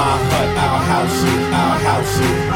my hut, our house, our house.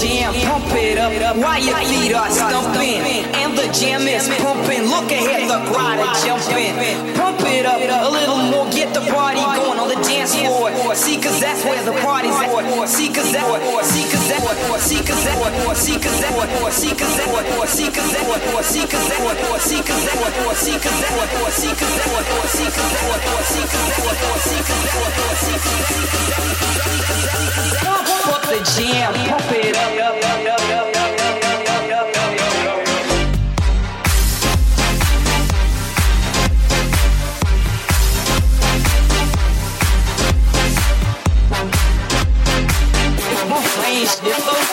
Jam, pump it up while your feet are stumping. And the jam is pumping. Look ahead, the crowd is jumping. Pump it up a little more, get the party going on the dance floor. See, cause that's where the party's at. See, cause that, see, cause that, see, cause that, see, cause that, see, cause that, see, cause that, see, cause that, see, cause that, see, cause that, see, cause that, see, cause that, see, cause Pump up the jam, pump it up. It's.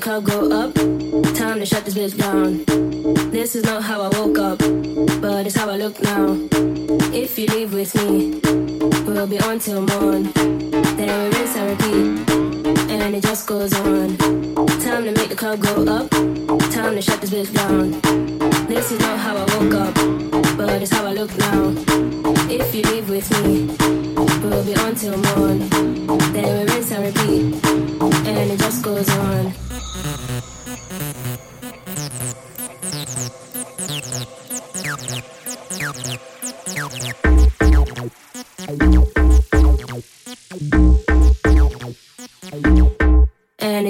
the club go up. Time to shut this bitch down. This is not how I woke up, but it's how I look now. If you leave with me, we'll be on till morn. There is a repeat, and it just goes on. Time to make the club go up. Time to shut this bitch down. This is not how I woke up, but it's how I look now. If you leave with me, we'll be on till morn. There is a repeat, and it just goes on.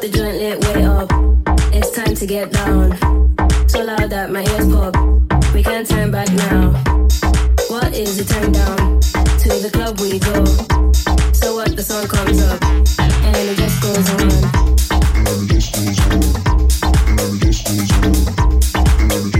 the joint lit, way up. It's time to get down. So loud that my ears pop. We can't turn back now. What is it? turn down? To the club we go. So what the song comes up, and it just goes on. And it just goes on. And it just goes on. And it just goes on.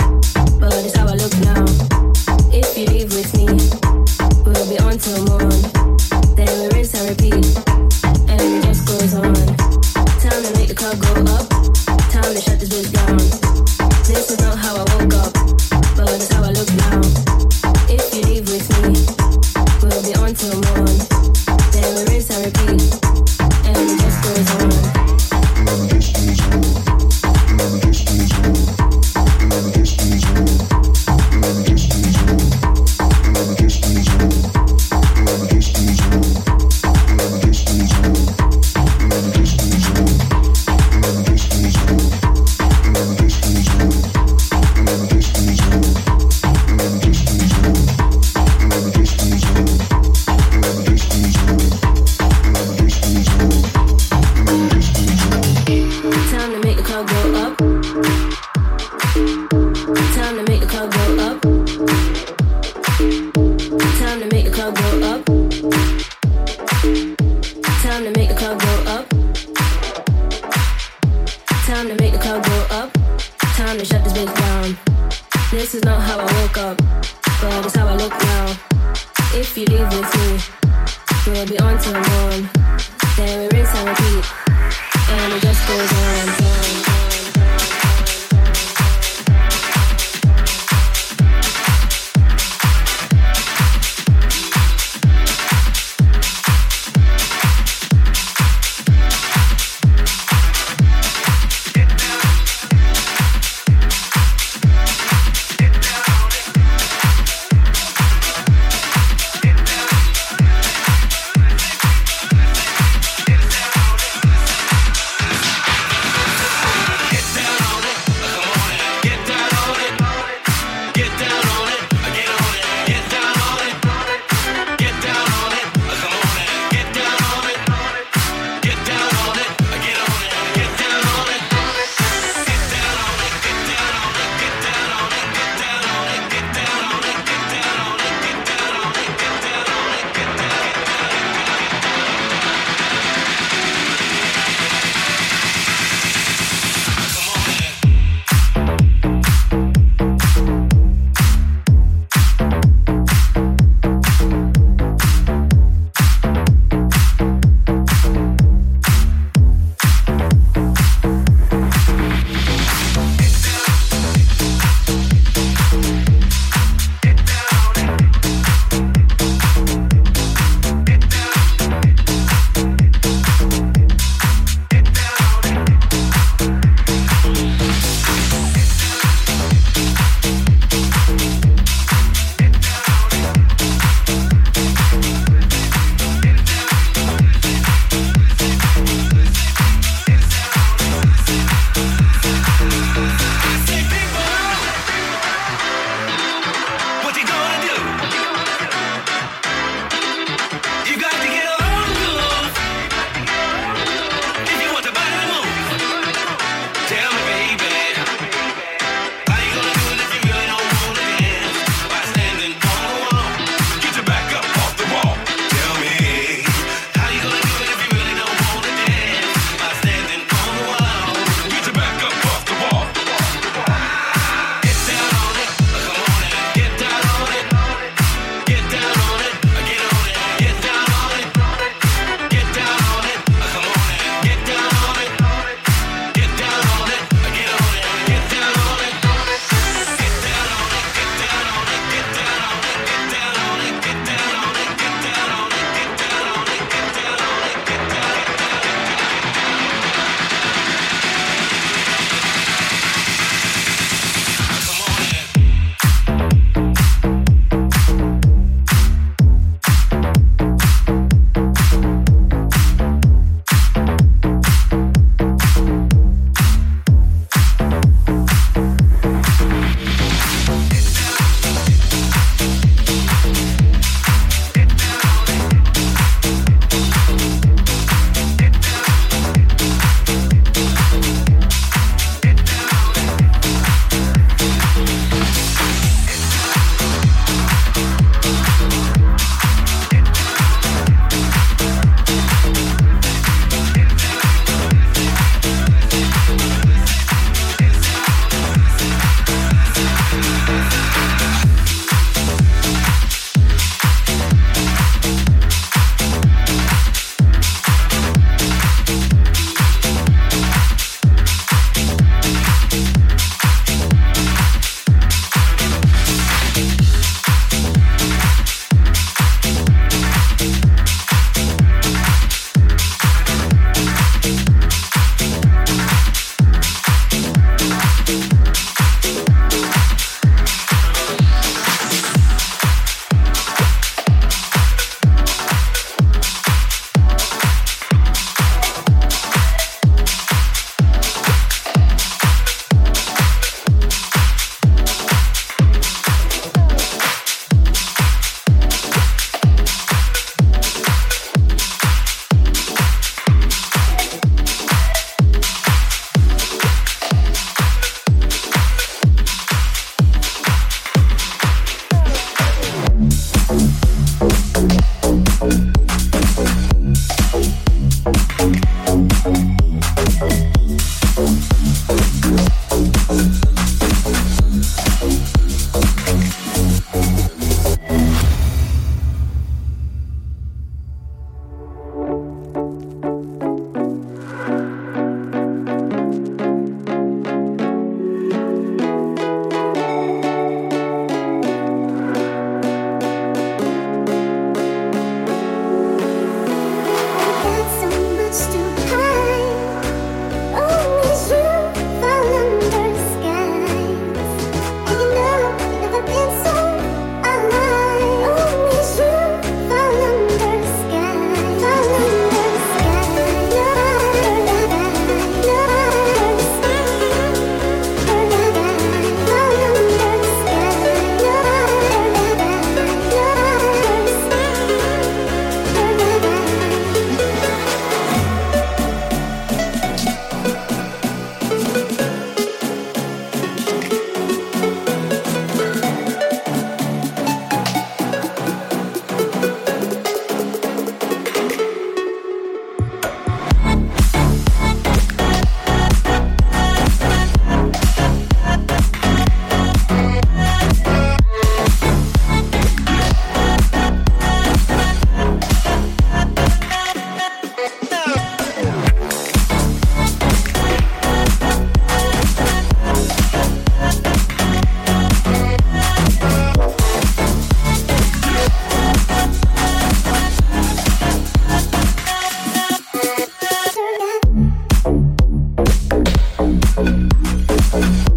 Bye.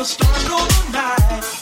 the stars rule the night.